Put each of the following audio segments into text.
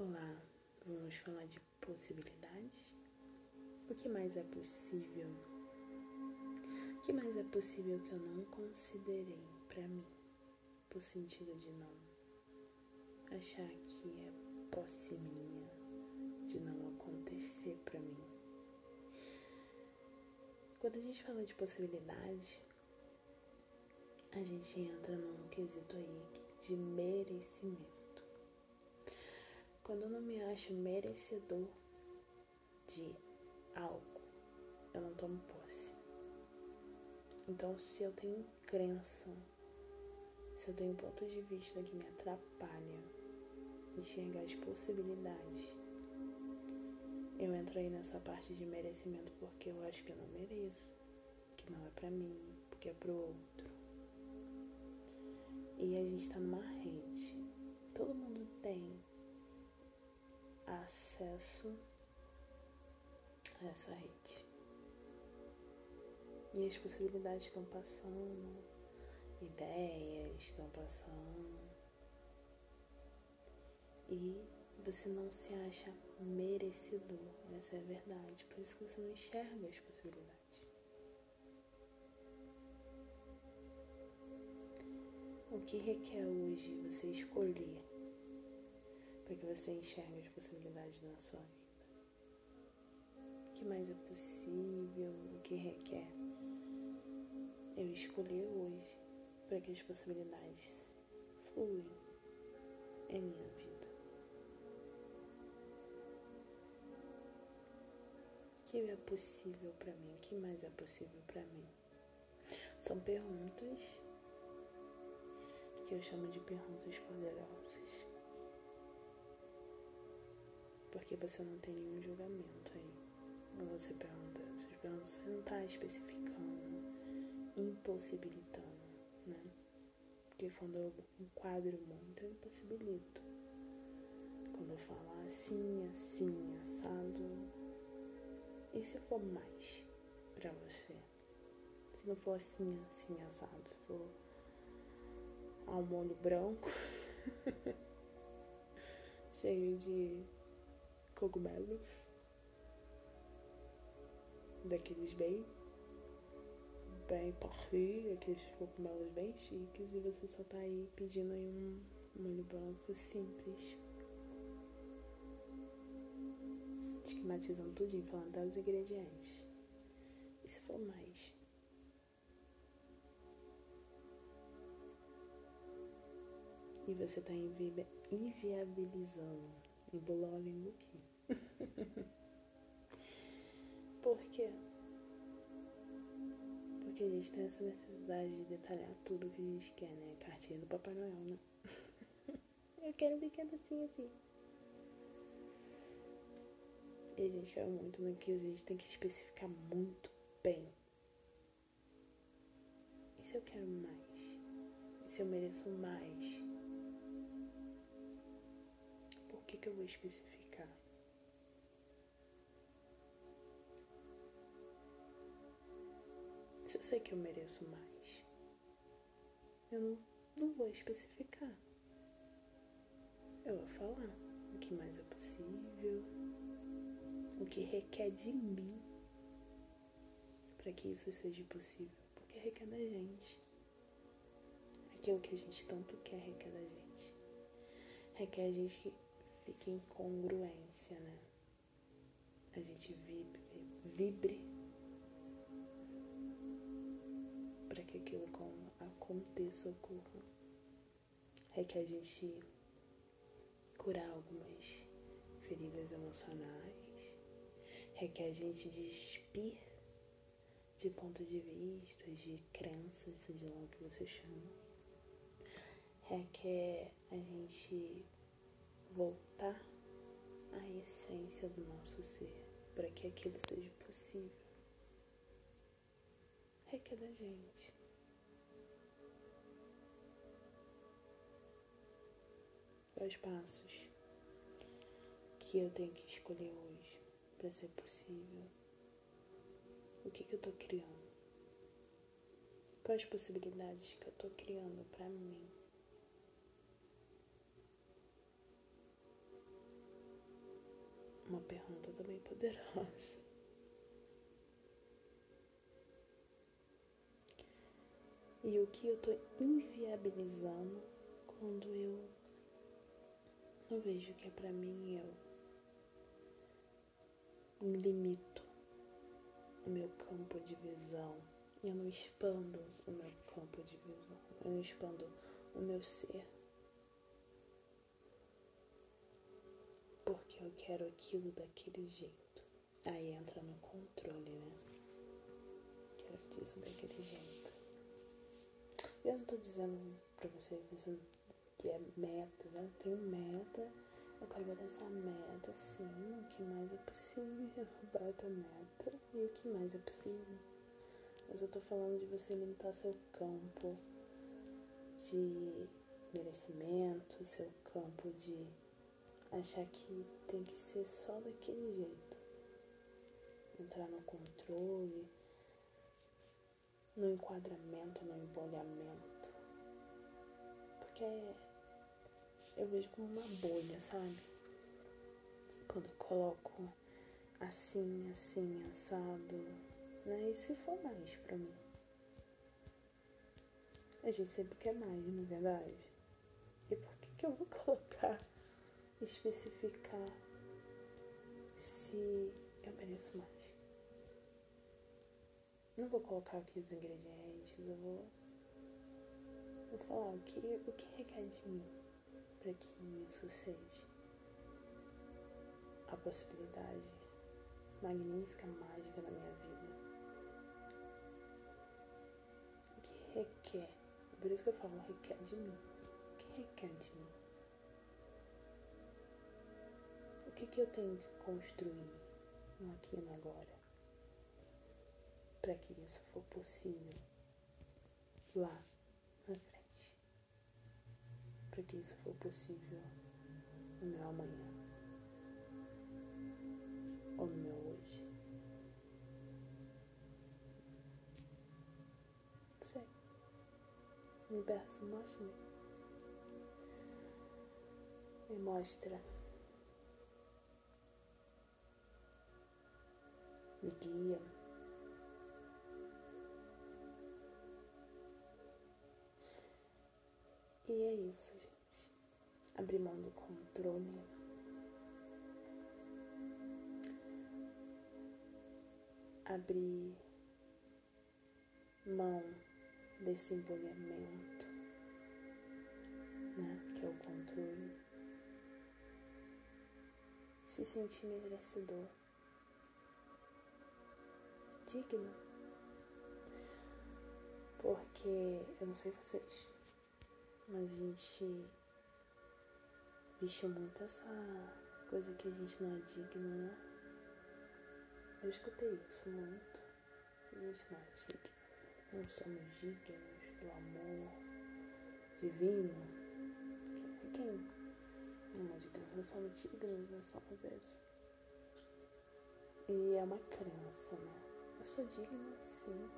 Olá, vamos falar de possibilidades? O que mais é possível? O que mais é possível que eu não considerei para mim, por sentido de não achar que é posse minha de não acontecer para mim? Quando a gente fala de possibilidade, a gente entra num quesito aí de merecimento. Quando eu não me acho merecedor de algo, eu não tomo posse. Então, se eu tenho crença, se eu tenho pontos de vista que me atrapalham enxergar as possibilidades, eu entro aí nessa parte de merecimento porque eu acho que eu não mereço, que não é pra mim, porque é pro outro. E a gente tá numa rede. Acesso a essa rede. E as possibilidades estão passando, ideias estão passando. E você não se acha merecedor, essa é a verdade. Por isso que você não enxerga as possibilidades. O que requer hoje você escolher para que você enxergue as possibilidades na sua vida? O que mais é possível? O que requer? Eu escolher hoje para que as possibilidades fluem em minha vida. O que é possível para mim? O que mais é possível para mim? São perguntas que eu chamo de perguntas poderosas. Porque você não tem nenhum julgamento aí. Você pergunta, você não está especificando, impossibilitando, né? Porque quando eu enquadro muito, eu impossibilito. Quando eu falo assim, assim, assado. E se for mais pra você? Se não for assim, assim, assado, se for ao molho branco, cheio de cogumelos, daqueles bem, bem parfum, aqueles cogumelos bem chiques, e você só tá aí pedindo aí um molho branco simples. Esquematizando tudinho, falando até os ingredientes. E se for mais? E você tá invi inviabilizando. Língua aqui. Por quê? Porque a gente tem essa necessidade de detalhar tudo que a gente quer, né? Cartinha do Papai Noel, né? Eu quero um brinquedo assim, assim. E a gente quer muito no que a gente tem que especificar muito bem. E se eu quero mais? E se eu mereço mais? Por que, que eu vou especificar? Sei que eu mereço mais, eu não, não vou especificar. Eu vou falar o que mais é possível, o que requer de mim para que isso seja possível, porque requer da gente. Aquilo que a gente tanto quer requer da gente. Requer a gente que fique em congruência, né? A gente vibre, vibre que aquilo aconteça, ocorra. Requer a gente curar algumas feridas emocionais, requer a gente despir de ponto de vista, de crenças, seja lá o que você chama. Requer a gente voltar à essência do nosso ser, para que aquilo seja possível. Requer da gente. Quais passos que eu tenho que escolher hoje para ser possível? O que, que eu tô criando? Quais possibilidades que eu tô criando para mim? uma pergunta também poderosa. E o que eu tô inviabilizando quando eu não vejo que é pra mim, eu limito o meu campo de visão. Eu não expando o meu campo de visão. Eu não expando o meu ser. Porque eu quero aquilo daquele jeito. Aí entra no controle, né? Quero disso daquele jeito. Eu não tô dizendo pra você que é meta, né? Eu tenho meta eu quero ver essa meta, sim, o que mais é possível, bata a meta e o que mais é possível. Mas eu tô falando de você limitar seu campo de merecimento, seu campo de achar que tem que ser só daquele jeito. Entrar no controle, no enquadramento, no embolhamento. Porque é eu vejo como uma bolha, sabe? Quando eu coloco assim, assim, assado, né? E se for mais pra mim? A gente sempre quer mais, não é verdade? E por que, que eu vou colocar, especificar se eu mereço mais? Não vou colocar aqui os ingredientes, eu vou, vou falar o que, o que requer de mim para que isso seja a possibilidade magnífica, mágica na minha vida. O que requer, por isso que eu falo requer de mim. O que requer de mim? O que, que eu tenho que construir no aqui e no agora para que isso for possível lá na frente? para que isso for possível no meu amanhã ou no meu hoje. Sei. Universo, mostra-me. Me mostra. Me guia. E é isso, gente. Abrir mão do controle. Abrir mão desse embolhamento, né? Que é o controle. Se sentir merecedor. Digno. Porque eu não sei vocês mas a gente vestiu muito essa coisa que a gente não é digno, né? Eu escutei isso muito. A gente não é digno. Não somos dignos do amor divino. Quem? Quem? Amor de Deus, não somos dignos, nós somos eles. E é uma crença, né? Eu sou digna, sim,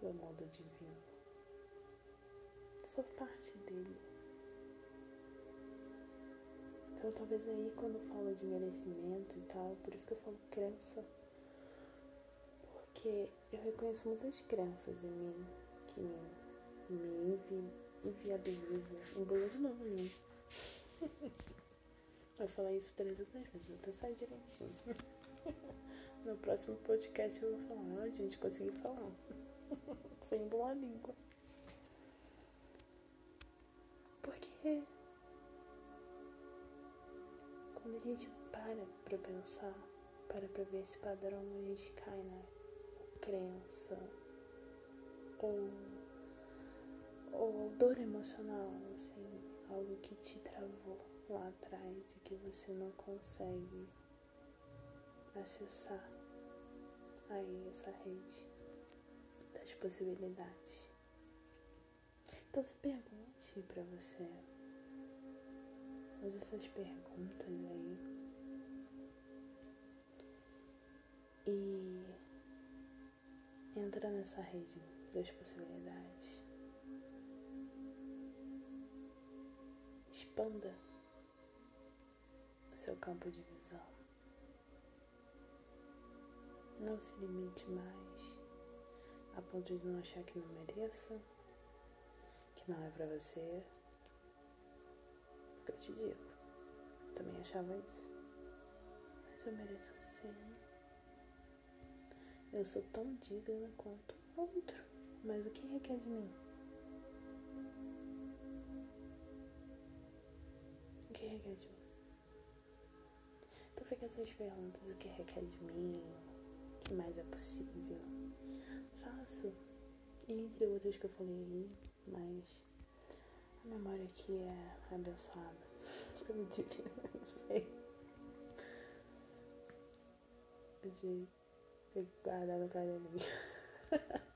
do amor divino sou parte dele. Então, talvez aí, quando eu falo de merecimento e tal, por isso que eu falo crença, porque eu reconheço muitas crenças em mim que me, me invi. Embolou de novo, né? Vou falar isso três ou três vezes, até sair direitinho. No próximo podcast eu vou falar, ó, gente, consegui falar. Sem boa língua. Porque quando a gente para pra pensar, para pra ver esse padrão, a gente cai na crença ou, ou dor emocional, assim, algo que te travou lá atrás e que você não consegue acessar aí essa rede das possibilidades. Então se pergunte para você. Faz essas perguntas aí. E entra nessa rede das possibilidades. Expanda seu campo de visão. Não se limite mais a ponto de não achar que não mereça, que não é pra você. Porque eu te digo, eu também achava isso. Mas eu mereço sim. Eu sou tão digna quanto outro. Mas o que requer de mim? O que requer de mim? Então fica essas perguntas, o que requer de mim? O que mais é possível? Faço. Entre outras que eu falei aí, mas a memória aqui é abençoada pelo divino, não sei. De ter guardado no caderninho.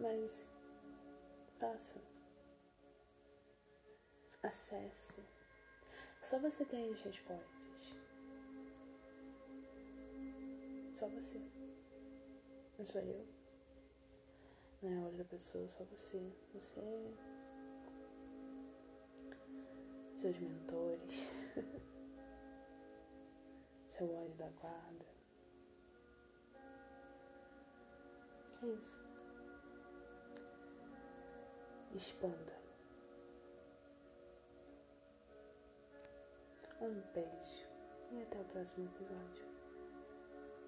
Mas faça. Acesse. Só você tem as respostas. Só você. Não sou eu. Não é outra pessoa, só você. Você. Seus mentores. Seu anjo da guarda. É isso. Expanda. Um beijo e até o próximo episódio.